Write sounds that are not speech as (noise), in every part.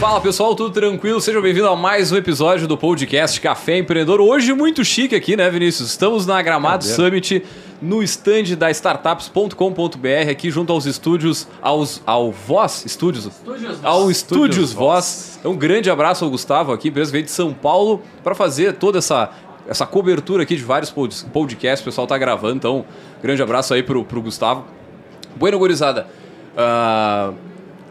Fala pessoal, tudo tranquilo? Sejam bem-vindos a mais um episódio do podcast Café Empreendedor. Hoje muito chique aqui, né, Vinícius? Estamos na Gramado Cadê? Summit, no stand da startups.com.br, aqui junto aos estúdios, aos, ao Voz Estúdios. Ao Estúdios Voz. Então, um grande abraço ao Gustavo aqui, empresa veio de São Paulo, para fazer toda essa, essa cobertura aqui de vários pod- podcasts. O pessoal tá gravando, então, grande abraço aí pro, pro Gustavo. Bueno, gurizada. ah,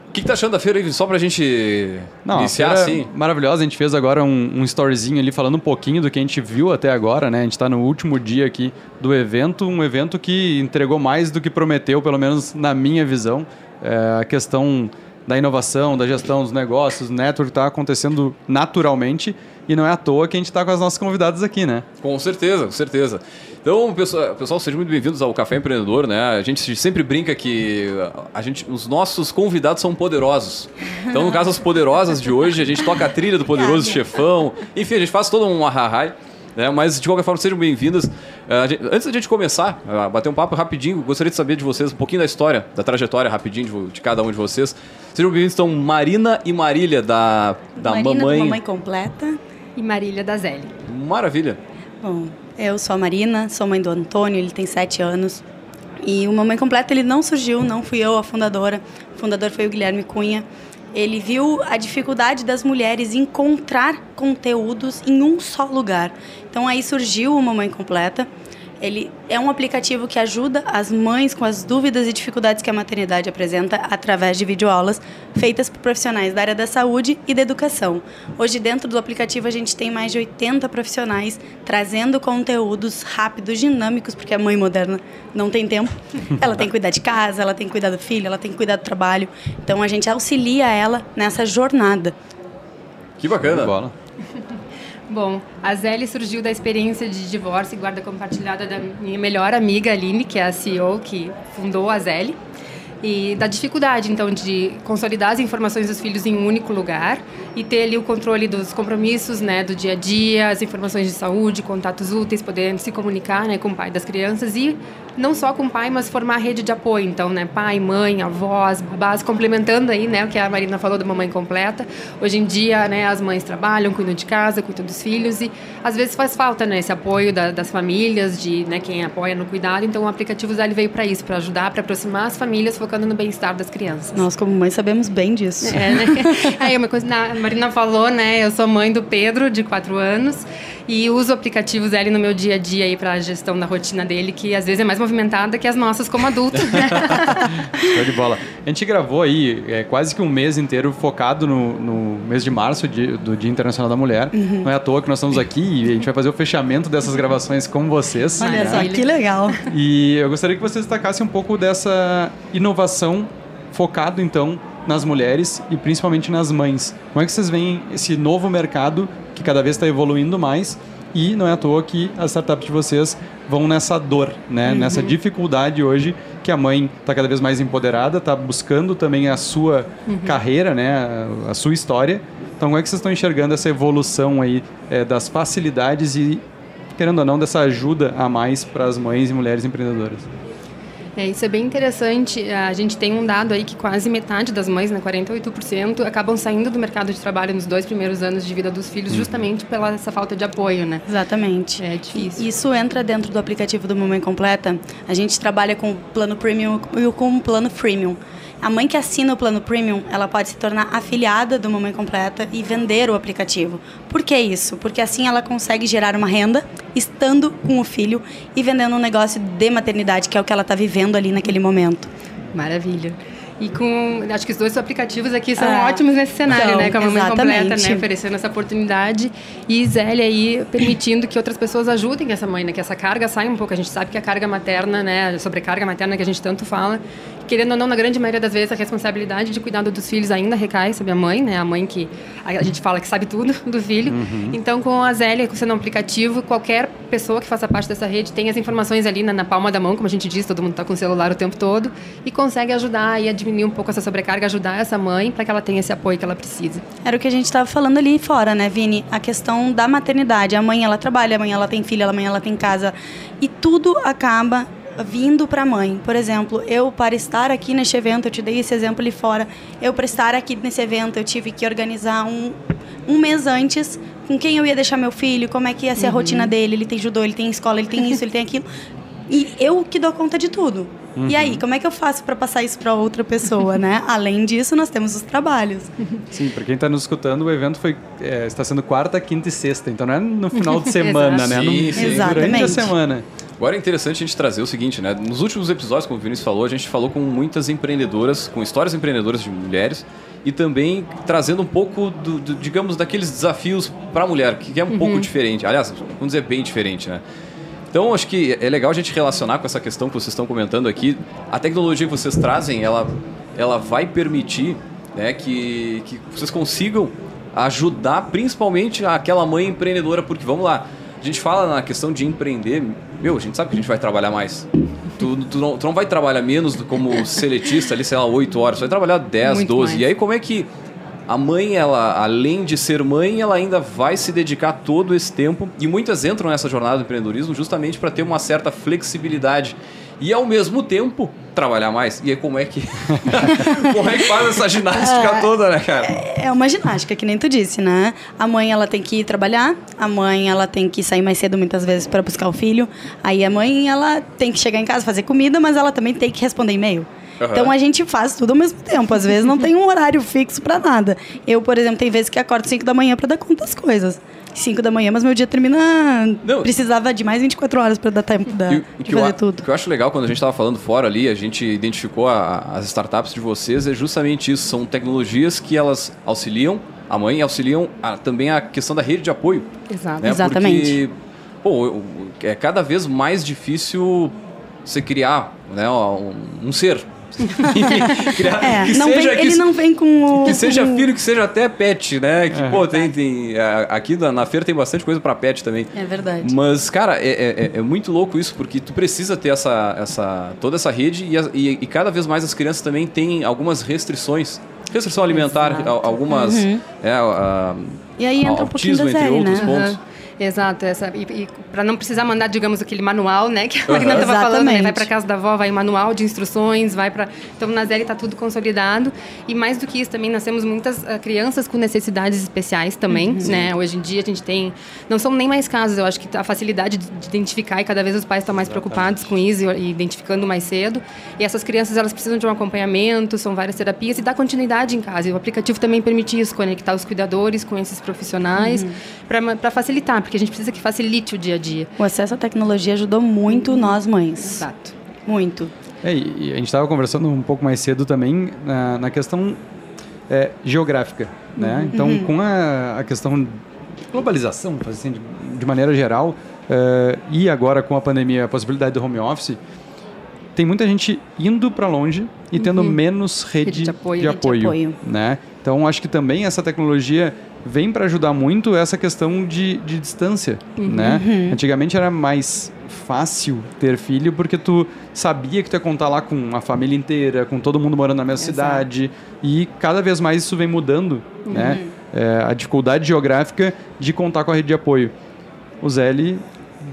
O que, que tá achando da feira aí? Só pra gente Não, iniciar feira assim. é Maravilhosa, a gente fez agora um, um storyzinho ali falando um pouquinho do que a gente viu até agora, né? A gente está no último dia aqui do evento, um evento que entregou mais do que prometeu, pelo menos na minha visão. É, a questão da inovação, da gestão dos negócios, network está acontecendo naturalmente e não é à toa que a gente está com as nossas convidadas aqui, né? Com certeza, com certeza. Então, pessoal, pessoal sejam muito bem-vindos ao Café Empreendedor, né? A gente sempre brinca que a gente, os nossos convidados são poderosos. Então, no caso, as poderosas de hoje, a gente toca a trilha do Poderoso Chefão. Enfim, a gente faz todo um ahahai. Né? Mas, de qualquer forma, sejam bem-vindas. A gente- antes da gente começar, a bater um papo rapidinho, gostaria de saber de vocês um pouquinho da história, da trajetória rapidinho de, de cada um de vocês. Sejam bem-vindos, então, Marina e Marília, da, da Marina, mamãe... Mamãe Completa. E Marília da Zeli. Maravilha. Bom, eu sou a Marina, sou mãe do Antônio, ele tem sete anos. E o Mamãe Completa ele não surgiu, não fui eu a fundadora. O fundador foi o Guilherme Cunha. Ele viu a dificuldade das mulheres em encontrar conteúdos em um só lugar. Então aí surgiu o Mamãe Completa. Ele é um aplicativo que ajuda as mães com as dúvidas e dificuldades que a maternidade apresenta através de videoaulas feitas por profissionais da área da saúde e da educação. Hoje, dentro do aplicativo, a gente tem mais de 80 profissionais trazendo conteúdos rápidos, dinâmicos, porque a mãe moderna não tem tempo. (laughs) Ela tem que cuidar de casa, ela tem que cuidar do filho, ela tem que cuidar do trabalho. Então, a gente auxilia ela nessa jornada. Que bacana. Bola. (laughs) Bom, a Zeli surgiu da experiência de divórcio e guarda compartilhada da minha melhor amiga Aline, que é a CEO que fundou a Zeli. E da dificuldade, então, de consolidar as informações dos filhos em um único lugar e ter ali o controle dos compromissos, né, do dia a dia, as informações de saúde, contatos úteis, poder se comunicar, né, com o pai das crianças e não só com o pai, mas formar rede de apoio, então, né, pai, mãe, avós, babás, complementando aí, né, o que a Marina falou da mamãe completa. Hoje em dia, né, as mães trabalham, cuidam de casa, cuidam dos filhos e às vezes faz falta, né, esse apoio da- das famílias, de, né, quem apoia no cuidado. Então, o aplicativo Zeli veio para isso, para ajudar, para aproximar as famílias, focando no bem-estar das crianças. Nós, como mãe, sabemos bem disso. É, né? (laughs) Aí uma coisa, a Marina falou, né? Eu sou mãe do Pedro, de 4 anos, e uso o aplicativo Zeli no meu dia a dia aí para a gestão da rotina dele, que às vezes é mais movimentada que as nossas como adultos. né? (laughs) Show de bola. A gente gravou aí é, quase que um mês inteiro focado no, no mês de março, di- do Dia Internacional da Mulher. Não é à toa que nós estamos aqui e a gente vai fazer o fechamento dessas gravações com vocês. Olha né? só, que legal. E eu gostaria que você destacasse um pouco dessa inovação focado então nas mulheres e principalmente nas mães. Como é que vocês veem esse novo mercado que cada vez está evoluindo mais e não é à toa que as startups de vocês vão nessa dor, né? Nessa dificuldade hoje que a mãe está cada vez mais empoderada, está buscando também a sua carreira, né? A, a sua história. Então, como é que vocês estão enxergando essa evolução aí eh, das facilidades e querendo ou não, dessa ajuda a mais para as mães e mulheres empreendedoras. É, isso é bem interessante. A gente tem um dado aí que quase metade das mães, né, 48%, acabam saindo do mercado de trabalho nos dois primeiros anos de vida dos filhos, justamente pela essa falta de apoio, né? Exatamente. É difícil. Isso entra dentro do aplicativo do Mamãe Completa. A gente trabalha com o plano premium e com o plano freemium. A mãe que assina o plano premium, ela pode se tornar afiliada do Mamãe Completa e vender o aplicativo. Por que isso? Porque assim ela consegue gerar uma renda estando com o filho e vendendo um negócio de maternidade, que é o que ela está vivendo ali naquele momento. Maravilha. E com. Acho que os dois aplicativos aqui são Ah, ótimos nesse cenário, são, né? Com a mamãe completa, né? Oferecendo essa oportunidade. E Zélia aí permitindo que outras pessoas ajudem essa mãe, né? Que essa carga saia um pouco. A gente sabe que a carga materna, né? A sobrecarga materna que a gente tanto fala. Querendo ou não, na grande maioria das vezes, a responsabilidade de cuidado dos filhos ainda recai sobre a mãe, né? A mãe que a gente fala que sabe tudo (laughs) do filho. Então, com a Zélia, sendo um aplicativo, qualquer pessoa que faça parte dessa rede tem as informações ali na, na palma da mão, como a gente diz, todo mundo está com o celular o tempo todo, e consegue ajudar e a diminuir um pouco essa sobrecarga, ajudar essa mãe para que ela tenha esse apoio que ela precisa. Era o que a gente estava falando ali fora, né, Vini? A questão da maternidade. A mãe, ela trabalha, a mãe, ela tem filha, a mãe, ela tem casa. E tudo acaba vindo para a mãe. Por exemplo, eu para estar aqui neste evento, eu te dei esse exemplo ali fora, eu para estar aqui nesse evento, eu tive que organizar um, um mês antes com quem eu ia deixar meu filho, como é que ia ser a rotina dele, ele tem judô, ele tem escola, ele tem isso, ele tem aquilo. E eu que dou conta de tudo. E aí, como é que eu faço para passar isso para outra pessoa, né? (laughs) Além disso, nós temos os trabalhos. Sim, para quem está nos escutando, o evento foi, é, está sendo quarta, quinta e sexta, então não é no final de (laughs) semana, né? No, Sim, sim. Durante a Exatamente. semana. Agora é interessante a gente trazer o seguinte, né? Nos últimos episódios, como o Vinícius falou, a gente falou com muitas empreendedoras, com histórias empreendedoras de mulheres e também trazendo um pouco, do, do- digamos, daqueles desafios para a mulher, que é um pouco diferente. Aliás, vamos dizer, bem diferente, né? Então, acho que é legal a gente relacionar com essa questão que vocês estão comentando aqui. A tecnologia que vocês trazem, ela, ela vai permitir né, que, que vocês consigam ajudar principalmente aquela mãe empreendedora, porque vamos lá, a gente fala na questão de empreender, meu, a gente sabe que a gente vai trabalhar mais. Tu, tu, não, tu não vai trabalhar menos como seletista ali, sei lá, 8 horas, tu vai trabalhar 10, Muito 12. mais. E aí como é que a mãe, ela, além de ser mãe, ela ainda vai se dedicar todo esse tempo. E muitas entram nessa jornada do empreendedorismo justamente para ter uma certa flexibilidade. E ao mesmo tempo, trabalhar mais. E aí como é que. (laughs) como é que faz essa ginástica toda, né, cara? É uma ginástica, que nem tu disse, né? A mãe, ela tem que ir trabalhar, a mãe, ela tem que sair mais cedo muitas vezes para buscar o filho. Aí a mãe, ela tem que chegar em casa, fazer comida, mas ela também tem que responder e-mail. Aham. Então a gente faz tudo ao mesmo tempo. Às vezes não tem um horário fixo para nada. Eu, por exemplo, tem vezes que acordo 5 da manhã para dar conta das coisas. 5 da manhã, mas meu dia termina. Não. Precisava de mais 24 horas para dar tempo da, E o de eu, fazer a- tudo. o que eu acho legal quando a gente estava falando fora ali, a gente identificou a- as startups de vocês, é justamente isso. São tecnologias que elas auxiliam a mãe e auxiliam a- também a questão da rede de apoio. Exato. né? Exatamente. Porque, pô, eu- é cada vez mais difícil você criar né, um, um ser. (laughs) criar, É, que não vem- seja, que ele não vem com o. que seja com- filho, que seja até pet, né? Que, É. pô, tem, tem. a- Aqui na, na feira tem bastante coisa pra pet também. É verdade. Mas, cara, é, é- é muito louco isso, porque tu precisa ter essa, essa, toda essa rede e, e- e cada vez mais as crianças também têm algumas restrições. Restrição alimentar, Exato. al- algumas. É, a- E aí entra um pouquinho autismo, da entre série, outros né? pontos. Exato, essa, e, e para não precisar mandar, digamos, aquele manual, né, que a Marina estava falando, né, vai Exatamente. para casa da avó, vai manual de instruções, vai para então na Zeli está tudo consolidado. E mais do que isso também nós temos muitas ah, crianças com necessidades especiais também, né? Hoje em dia a gente tem não são nem mais casos, eu acho que a facilidade de, de identificar e cada vez os pais estão mais preocupados com isso e, e identificando mais cedo. E essas crianças elas precisam de um acompanhamento, são várias terapias e dar continuidade em casa. E o aplicativo também permite isso, conectar os cuidadores com esses profissionais para facilitar, porque a gente precisa que facilite o dia a dia. O acesso à tecnologia ajudou muito nós mães. Exato. Muito. É, e a gente estava conversando um pouco mais cedo também na, na questão é, geográfica, né? Então, com a, a questão de globalização, assim, de, de maneira geral, é, e agora com a pandemia, a possibilidade do home office, tem muita gente indo para longe e tendo menos rede, Rede de apoio. de Rede de apoio, apoio. né? Então, acho que também essa tecnologia vem para ajudar muito essa questão de, de distância, né? Antigamente era mais fácil ter filho porque tu sabia que tu ia contar lá com a família inteira, com todo mundo morando na mesma Exato. cidade e cada vez mais isso vem mudando, né? É, a dificuldade geográfica de contar com a rede de apoio. O Zeli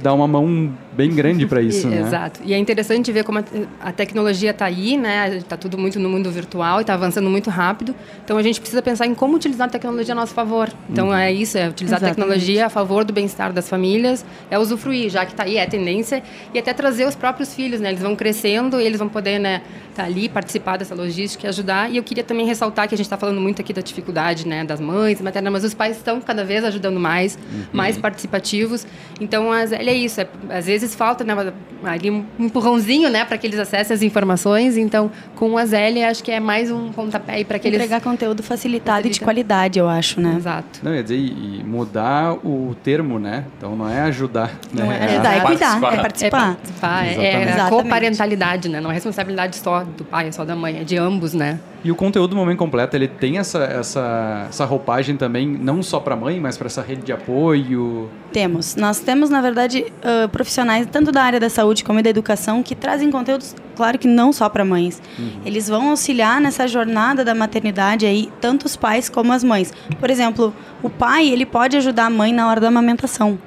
dá uma mão bem grande para isso, E- né? Exato. E é interessante ver como a, a tecnologia está aí, né? Está tudo muito no mundo virtual e está avançando muito rápido. Então a gente precisa pensar em como utilizar a tecnologia a nosso favor. Então é isso, é utilizar Exatamente. a tecnologia a favor do bem-estar das famílias, é usufruir, já que está aí, é a tendência, e até trazer os próprios filhos, né? Eles vão crescendo e eles vão poder, né? Estar ali, participar dessa logística e ajudar. E eu queria também ressaltar que a gente está falando muito aqui da dificuldade, né? Das mães, materna, mas os pais estão cada vez ajudando mais, mais participativos. Então, as, é isso. É, às vezes falta, né? Ali um empurrãozinho, né? Para que eles acessem as informações. Então, com a Zélia, acho que é mais um pontapé para que eles... Entregar conteúdo facilitado e de Facilita. qualidade, eu acho, né? Exato. Não, ia dizer, e mudar o termo, né? Então não é ajudar, Não né? é ajudar, é cuidar, participar. é participar. É participar, é, é a coparentalidade, né? Não é responsabilidade só do pai, é só da mãe, é de ambos, né? E o conteúdo do Momento Completo, ele tem essa, essa, essa roupagem também, não só para mãe, mas para essa rede de apoio. Temos. Nós temos, na verdade, ah, profissionais, tanto da área da saúde como da educação, que trazem conteúdos, claro que não só para mães. Eles vão auxiliar nessa jornada da maternidade aí, tanto os pais como as mães. Por exemplo, o pai, ele pode ajudar a mãe na hora da amamentação.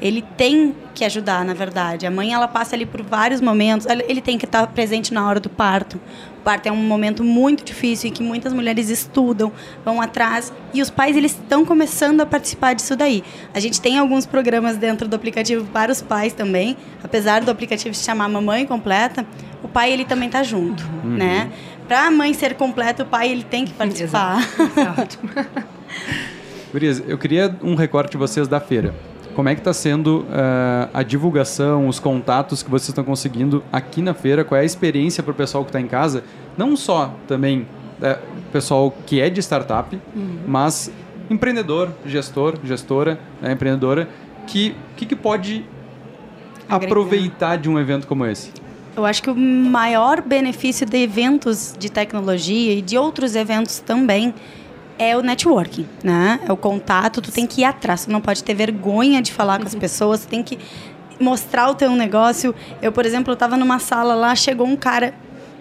Ele tem que ajudar, na verdade. A mãe ela passa ali por vários momentos. Ele tem que estar presente na hora do parto. O parto é um momento muito difícil em que muitas mulheres estudam, vão atrás e os pais eles estão começando a participar disso daí. A gente tem alguns programas dentro do aplicativo para os pais também, apesar do aplicativo se chamar Mamãe Completa, o pai ele também está junto, uhum. né? Para a mãe ser completa, o pai ele tem que participar. Exato. (laughs) Gurias, eu queria um recorte de vocês da feira. Como é que está sendo uh, a divulgação, os contatos que vocês estão conseguindo aqui na feira? Qual é a experiência para o pessoal que está em casa? Não só também é, pessoal que é de startup, uhum. mas empreendedor, gestor, gestora, né, empreendedora, que que, que pode Agregar. aproveitar de um evento como esse? Eu acho que o maior benefício de eventos de tecnologia e de outros eventos também é o networking, né? É o contato, tu tem que ir atrás, tu não pode ter vergonha de falar com as uhum. pessoas, tu tem que mostrar o teu negócio. Eu, por exemplo, eu tava numa sala lá, chegou um cara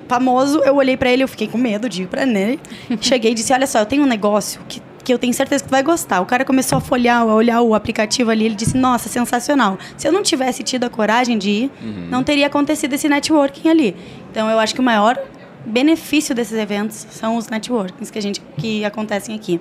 famoso, eu olhei para ele, eu fiquei com medo de ir para ele. (laughs) Cheguei e disse: "Olha só, eu tenho um negócio que que eu tenho certeza que tu vai gostar. O cara começou a folhear, a olhar o aplicativo ali, ele disse: "Nossa, sensacional". Se eu não tivesse tido a coragem de ir, uhum. não teria acontecido esse networking ali. Então eu acho que o maior benefício desses eventos são os networkings que a gente que acontecem aqui.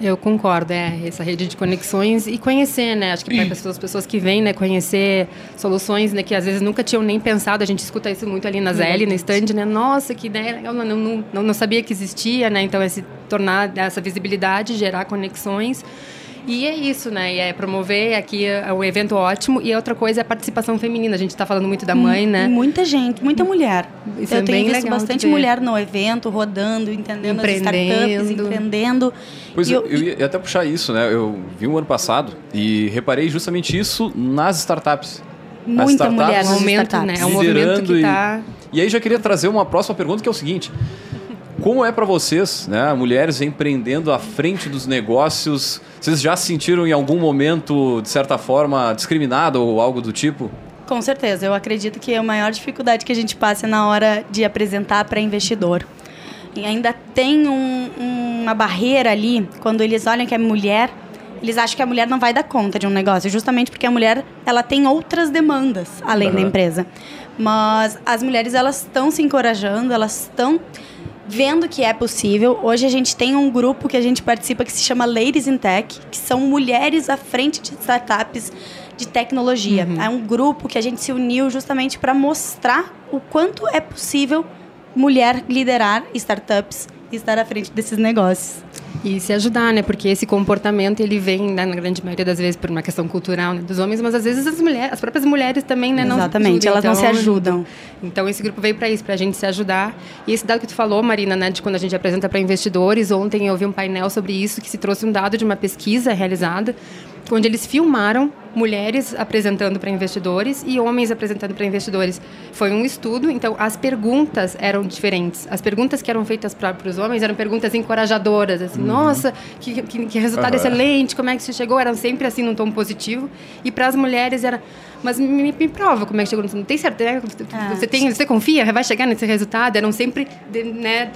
Eu concordo, é essa rede de conexões e conhecer, né? Acho que para as pessoas que vêm, né, conhecer soluções, né, que às vezes nunca tinham nem pensado. A gente escuta isso muito ali na Zelle, no stand, né? Nossa, que ideia! Eu não, não, não, não sabia que existia, né? Então esse tornar essa visibilidade, gerar conexões. E é isso, né? E é promover aqui é um evento ótimo. E outra coisa é a participação feminina. A gente está falando muito da mãe, né? Muita gente, muita mulher. Isso eu é tenho visto bastante mulher no evento, rodando, entendendo as startups, empreendendo. Pois eu, eu, ia até puxar isso, né? Eu vi um ano passado e reparei justamente isso nas startups. Muita startups mulher no momento, né? É um movimento que está... E, e aí já queria trazer uma próxima pergunta que é o seguinte. Como é para vocês, né, mulheres empreendendo à frente dos negócios? Vocês já se sentiram em algum momento, de certa forma, discriminado ou algo do tipo? Com certeza. Eu acredito que a maior dificuldade que a gente passa é na hora de apresentar para investidor. E ainda tem um, uma barreira ali, quando eles olham que é mulher, eles acham que a mulher não vai dar conta de um negócio, justamente porque a mulher ela tem outras demandas além uhum. da empresa. Mas as mulheres elas estão se encorajando, elas estão vendo que é possível. Hoje a gente tem um grupo que a gente participa que se chama Ladies in Tech, que são mulheres à frente de startups de tecnologia. Uhum. É um grupo que a gente se uniu justamente para mostrar o quanto é possível mulher liderar startups e estar à frente desses negócios. E se ajudar, né? Porque esse comportamento ele vem, né, na grande maioria das vezes, por uma questão cultural né, dos homens, mas às vezes as mulheres, as próprias mulheres também, né? Exatamente, não elas então, não se ajudam. Então esse grupo veio para isso, para a gente se ajudar. E esse dado que tu falou, Marina, né, de quando a gente apresenta para investidores, ontem eu vi um painel sobre isso que se trouxe um dado de uma pesquisa realizada onde eles filmaram mulheres apresentando para investidores e homens apresentando para investidores. Foi um estudo, então as perguntas eram diferentes. As perguntas que eram feitas para os homens eram perguntas encorajadoras, assim, uhum. nossa, que, que, que resultado uhum. excelente, como é que você chegou? Eram sempre assim num tom positivo. E para as mulheres era, mas me, me, prova como é que chegou. Não tem certeza? Ah, você tem, você confia? Vai chegar nesse resultado? Eram sempre, né,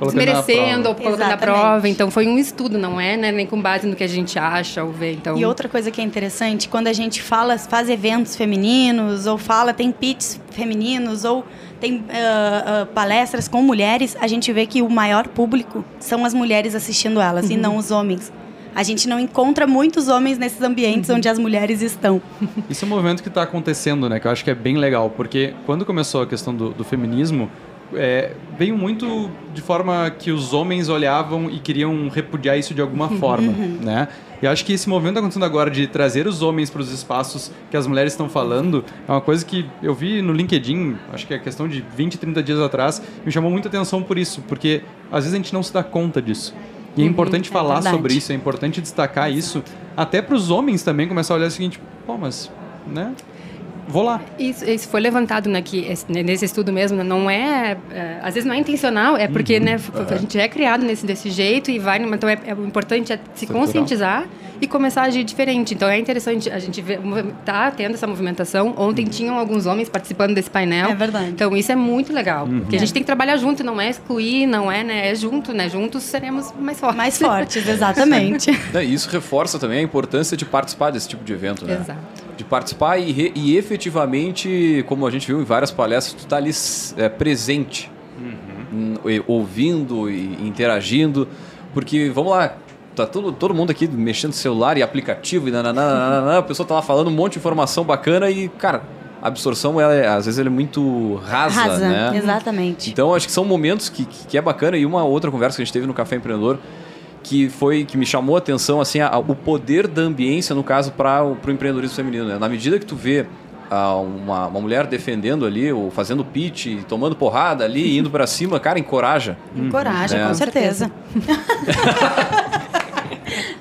desmerecendo ou colocando Exatamente. a prova. Então foi um estudo, não é, né, nem com base no que a gente acha ou vê. Então e outra coisa que é interessante, quando a gente fala, faz eventos femininos, ou fala, tem pits femininos, ou tem uh, uh, palestras com mulheres, a gente vê que o maior público são as mulheres assistindo elas uhum. e não os homens. A gente não encontra muitos homens nesses ambientes uhum. onde as mulheres estão. (laughs) Isso é um movimento que está acontecendo, né? Que eu acho que é bem legal, porque quando começou a questão do, do feminismo, é, veio muito de forma que os homens olhavam e queriam repudiar isso de alguma (laughs) forma, uhum. né? E acho que esse movimento acontecendo agora de trazer os homens para os espaços que as mulheres estão falando é uma coisa que eu vi no LinkedIn, acho que é questão de 20, 30 dias atrás, me chamou muita atenção por isso, porque às vezes a gente não se dá conta disso. E é uhum, importante é falar verdade. sobre isso, é importante destacar isso, até para os homens também começar a olhar o seguinte, pô, mas, né? Vou lá. Isso, isso foi levantado né, que, nesse estudo mesmo, né, não é, é, às vezes não é intencional, é porque uhum. né, a gente é criado nesse, desse jeito e vai, então é, é o importante é se conscientizar e começar a agir diferente. Então é interessante a gente ver, tá tendo essa movimentação. Ontem uhum. tinham alguns homens participando desse painel. É verdade. Então isso é muito legal, uhum. porque a gente tem que trabalhar junto, não é excluir, não é, né, é junto, né? Juntos seremos mais fortes. Mais fortes, (laughs) exatamente. isso reforça também a importância de participar desse tipo de evento, né? Exato. De participar e, re, e efetivamente, como a gente viu em várias palestras, tu tá ali é, presente, uhum. ouvindo e interagindo, porque, vamos lá, tá todo, todo mundo aqui mexendo no celular e aplicativo e nananana, a pessoa tá lá falando um monte de informação bacana e, cara, a absorção, ela é, às vezes, ela é muito rasa, rasa né? exatamente. Então, acho que são momentos que, que é bacana e uma outra conversa que a gente teve no Café Empreendedor que foi que me chamou a atenção assim a, a, o poder da ambiência no caso para o empreendedorismo feminino né? na medida que tu vê a, uma, uma mulher defendendo ali ou fazendo pitch tomando porrada ali indo para cima cara encoraja encoraja né? com certeza (laughs)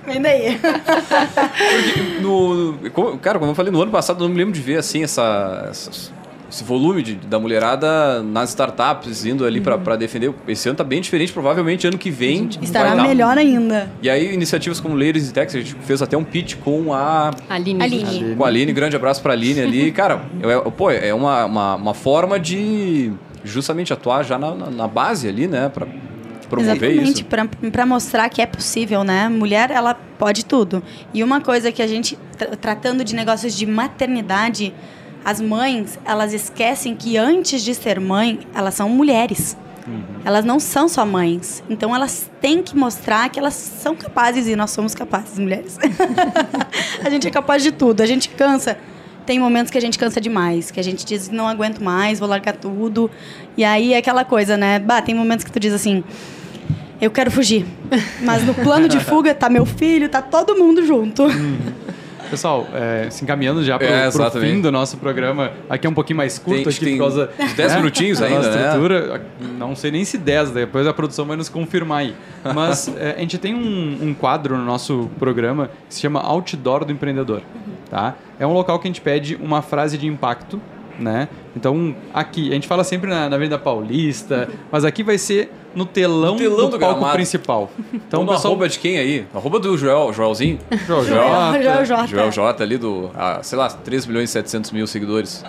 Vem daí. Porque no, cara, como eu falei, no ano passado eu não me lembro de ver assim essa, essas esse volume de, da mulherada nas startups indo ali uhum. para defender. Esse ano tá bem diferente, provavelmente ano que vem. Estará melhor ainda. E aí, iniciativas como Ladies in Tech, a gente fez até um pitch com a. Aline. Aline. Com a Aline, grande abraço pra Aline ali. (laughs) Cara, é, pô, é uma, uma, uma, forma de justamente atuar já na, na, na base ali, né? Pra, promover Exatamente, para mostrar que é possível, né? Mulher, ela pode tudo. E uma coisa que a gente, tratando de negócios de maternidade, as mães, elas esquecem que antes de ser mãe, elas são mulheres. Uhum. Elas não são só mães. Então elas têm que mostrar que elas são capazes e nós somos capazes, mulheres. (laughs) a gente é capaz de tudo. A gente cansa. Tem momentos que a gente cansa demais, que a gente diz não aguento mais, vou largar tudo. E aí é aquela coisa, né? Bah, tem momentos que tu diz assim, eu quero fugir. Mas no plano de (laughs) fuga tá meu filho, tá todo mundo junto. Uhum. Pessoal, é, se encaminhando já para o é, fim do nosso programa, aqui é um pouquinho mais curto, tem, aqui tem por causa. 10 né, minutinhos ainda, né? estrutura, não sei nem se 10, depois a produção vai nos confirmar aí. Mas (laughs) é, a gente tem um, um, quadro no nosso programa que se chama Outdoor do Empreendedor. Tá? É um local que a gente pede uma frase de impacto né? Então, aqui, a gente fala sempre na, na Avenida Paulista, mas aqui vai ser no telão, no telão do, do palco gramado. principal. Então, no pessoal... arroba de quem aí? Arroba do Joel, Joelzinho? Joel J. Joel J. Joel J ali do, ah, sei lá, 3 milhões e 700 mil seguidores.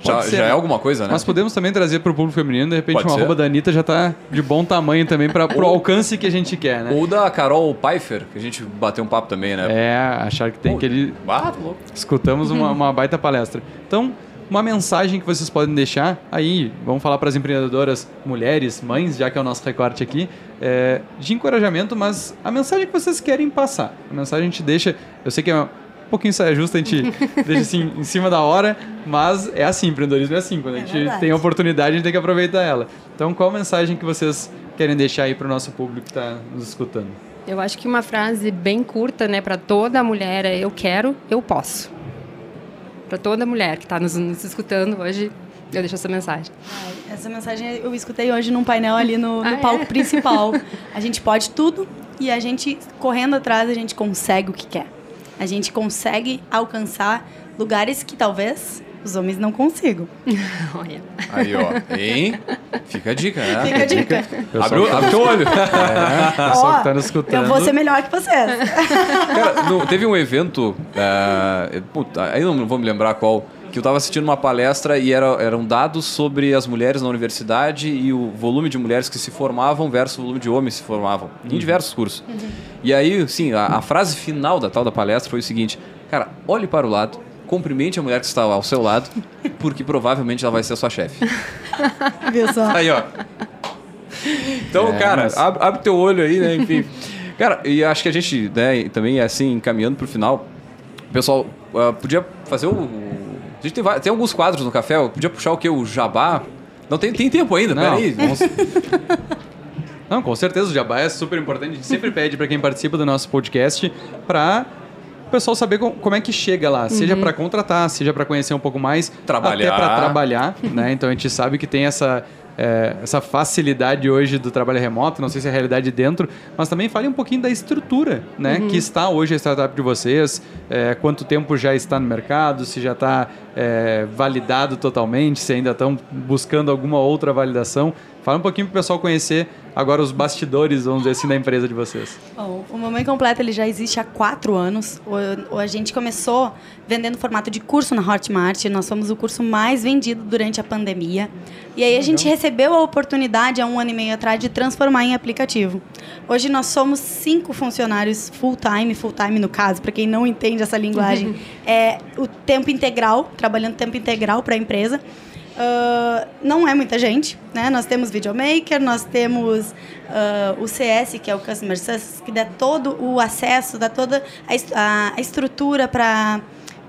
Já, já, é alguma coisa, né? Mas podemos também trazer para o público feminino, de repente Pode uma ser. arroba da Anitta já está de bom tamanho também para o alcance que a gente quer, né? Ou da Carol Pfeiffer, que a gente bateu um papo também, né? É, achar que tem que ele... Ah, louco. Escutamos uma, uma baita palestra. Então, uma mensagem que vocês podem deixar aí, vamos falar para as empreendedoras mulheres, mães, já que é o nosso recorte aqui, é, de encorajamento, mas a mensagem que vocês querem passar. A mensagem a gente deixa, eu sei que é um pouquinho saia justa, a gente (laughs) deixa assim em cima da hora, mas é assim, empreendedorismo é assim, quando a é gente é tem a oportunidade, a gente tem que aproveitar ela. Então, qual a mensagem que vocês querem deixar aí para o nosso público que está nos escutando? Eu acho que uma frase bem curta, né, para toda mulher é eu quero, eu posso para toda mulher que está nos, nos, escutando hoje, eu deixo essa mensagem. Essa mensagem eu escutei hoje num painel ali no, no ah, é? palco é? principal. A gente pode tudo e a gente, correndo atrás, a gente consegue o que quer. A gente consegue alcançar lugares que talvez os homens não consigam. (laughs) Olha. Aí, ó. Hein? Fica a dica, né? Fica a dica. Abre, abre teu olho. É, pessoal que tá nos escutando. Eu vou ser melhor que vocês. (laughs) Cara, no, teve um evento, uh, puta, aí não vou me lembrar qual, que eu estava assistindo uma palestra e era, eram dados sobre as mulheres na universidade e o volume de mulheres que se formavam versus o volume de homens que se formavam, uhum. em diversos cursos. Uhum. E aí, sim, a, a frase final da tal da palestra foi o seguinte, cara, olhe para o lado, cumprimente a mulher que está ao seu lado, porque provavelmente ela vai ser a sua chefe. (laughs) Viu só? Aí, ó. Então, é, cara, mas... abre, abre teu olho aí, né? Enfim. Cara, e acho que a gente né, também, assim, caminhando para o final, pessoal uh, podia fazer o. A gente tem, tem alguns quadros no café, podia puxar o que? O jabá. Não, tem, tem tempo ainda, Não. peraí. Vamos... (laughs) Não, com certeza, o jabá é super importante. A gente sempre pede para quem participa do nosso podcast para o pessoal saber como é que chega lá, seja uhum. para contratar, seja para conhecer um pouco mais, trabalhar. até para trabalhar, né? Então a gente sabe que tem essa é, essa facilidade hoje do trabalho remoto, não sei se é a realidade dentro, mas também fale um pouquinho da estrutura, né? Uhum. Que está hoje a startup de vocês, é, quanto tempo já está no mercado, se já está é, validado totalmente, se ainda estão buscando alguma outra validação. Fala um pouquinho para o pessoal conhecer agora os bastidores, vamos dizer assim, da empresa de vocês. Bom, o Mamãe Completo ele já existe há quatro anos. O, a gente começou vendendo formato de curso na Hotmart. Nós fomos o curso mais vendido durante a pandemia. E aí a gente recebeu a oportunidade há um ano e meio atrás de transformar em aplicativo. Hoje nós somos cinco funcionários full-time, full-time no caso, para quem não entende essa linguagem, (laughs) é o tempo integral, trabalhando tempo integral para a empresa. Uh, não é muita gente, né? Nós temos videomaker, nós temos uh, o CS, que é o Customer Success, que dá todo o acesso, dá toda a, a estrutura para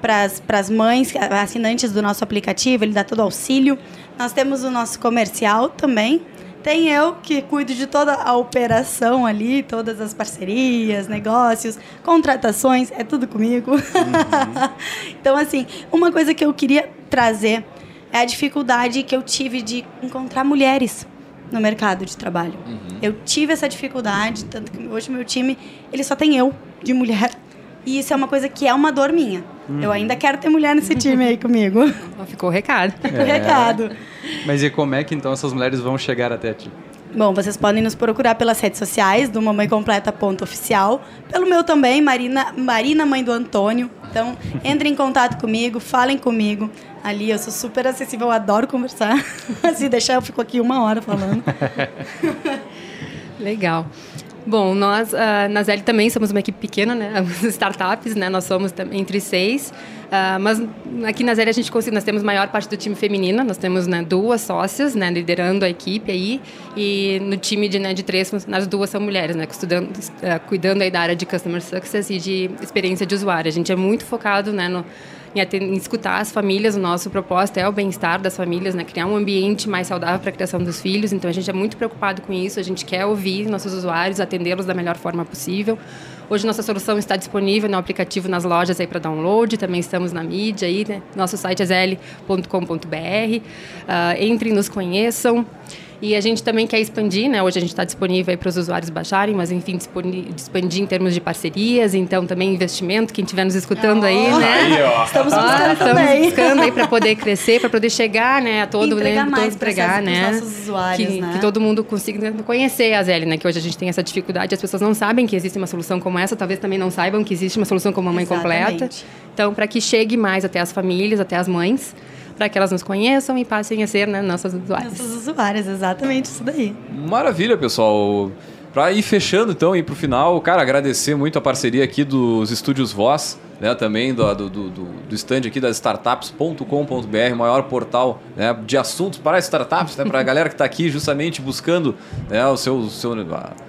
para as mães, assinantes do nosso aplicativo, ele dá todo o auxílio. Nós temos o nosso comercial também. Tem eu que cuido de toda a operação ali, todas as parcerias, negócios, contratações, é tudo comigo. Uhum. (laughs) então, assim, uma coisa que eu queria trazer é a dificuldade que eu tive de encontrar mulheres no mercado de trabalho. Uhum. Eu tive essa dificuldade, tanto que hoje meu time, ele só tem eu de mulher. E isso é uma coisa que é uma dor minha. Uhum. Eu ainda quero ter mulher nesse time aí comigo. (laughs) Ficou o recado. Ficou o recado. Mas e como é que então essas mulheres vão chegar até ti? Bom, vocês podem nos procurar pelas redes sociais do Mamãe Completa ponto oficial, pelo meu também, Marina, Marina Mãe do Antônio. Então, entrem em contato comigo, falem comigo. Ali eu sou super acessível, eu adoro conversar. (laughs) Se deixar, eu fico aqui uma hora falando. (laughs) Legal. Bom, nós uh, na Zeli também somos uma equipe pequena, né? (laughs) Startups, né? Nós somos entre seis. Uh, mas aqui na Zeli a gente nós temos maior parte do time feminina, nós temos né, duas sócias, né, liderando a equipe aí, e no time de, né, de três, as duas são mulheres, né, estudando, uh, cuidando aí da área de Customer Success e de experiência de usuário. A gente é muito focado, né, no, em, em, escutar as famílias. O nosso propósito é o bem-estar das famílias, né? criar um ambiente mais saudável para a criação dos filhos. Então a gente é muito preocupado com isso. A gente quer ouvir nossos usuários, atendê-los da melhor forma possível. Hoje nossa solução está disponível no aplicativo nas lojas aí para download. Também estamos na mídia aí, né? Nosso site é zl.com.br. Uh, ah, entrem, nos conheçam. E a gente também quer expandir, né? Hoje a gente está disponível para os usuários baixarem, mas enfim, expandir em termos de parcerias, então também investimento, quem estiver nos escutando oh. aí, né? Aí, estamos buscando Estamos buscando aí para poder crescer, para poder chegar, né, a todo, entregar né, mais entregar, né? nossos usuários, que, né? que todo mundo consiga conhecer a Zeli, né? Que hoje a gente tem essa dificuldade, as pessoas não sabem que existe uma solução como essa, talvez também não saibam que existe uma solução como a mãe Exatamente. completa. Então, para que chegue mais até as famílias, até as mães, para que elas nos conheçam e passem a ser né, nossas usuárias. Nossas usuárias, exatamente isso daí. Maravilha, pessoal. Para ir fechando então e para o final, cara, agradecer muito a parceria aqui dos estúdios Voz né, também do, do, do, do stand aqui das startups.com.br, maior portal né, de assuntos para startups, né, para a galera que está aqui justamente buscando né, o seu, seu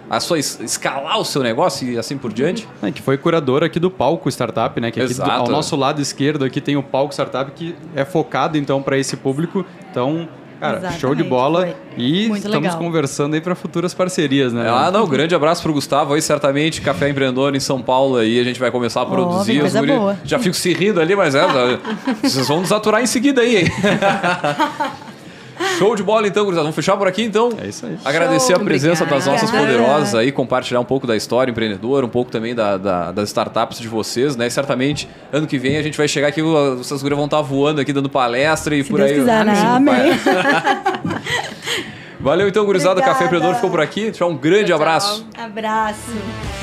a, sua escalar o seu negócio e assim por diante. É, que foi curador aqui do palco startup, né? Que aqui do, ao nosso lado esquerdo aqui tem o palco startup que é focado então para esse público. Então Cara, Exatamente, show de bola. Foi. E Muito estamos legal. conversando aí para futuras parcerias, né? Ah, não, grande abraço pro Gustavo aí, certamente, Café Empreendedor em São Paulo aí, a gente vai começar a produzir. Oh, boa. Já fico se rindo ali, mas é, (laughs) vocês vão nos aturar em seguida aí, hein? (laughs) Show de bola então, gurizada. Vamos fechar por aqui então? É isso aí. Agradecer Show, a presença obrigada. das nossas poderosas aí, compartilhar um pouco da história empreendedora, um pouco também da, da, das startups de vocês, né? E certamente, ano que vem a gente vai chegar aqui, vocês vão estar voando aqui, dando palestra e Se por Deus aí. Quiser, né? Amém. (laughs) Valeu então, gurizada. Café Empreendedor ficou por aqui. Tchau, um grande tchau, abraço. Abraço.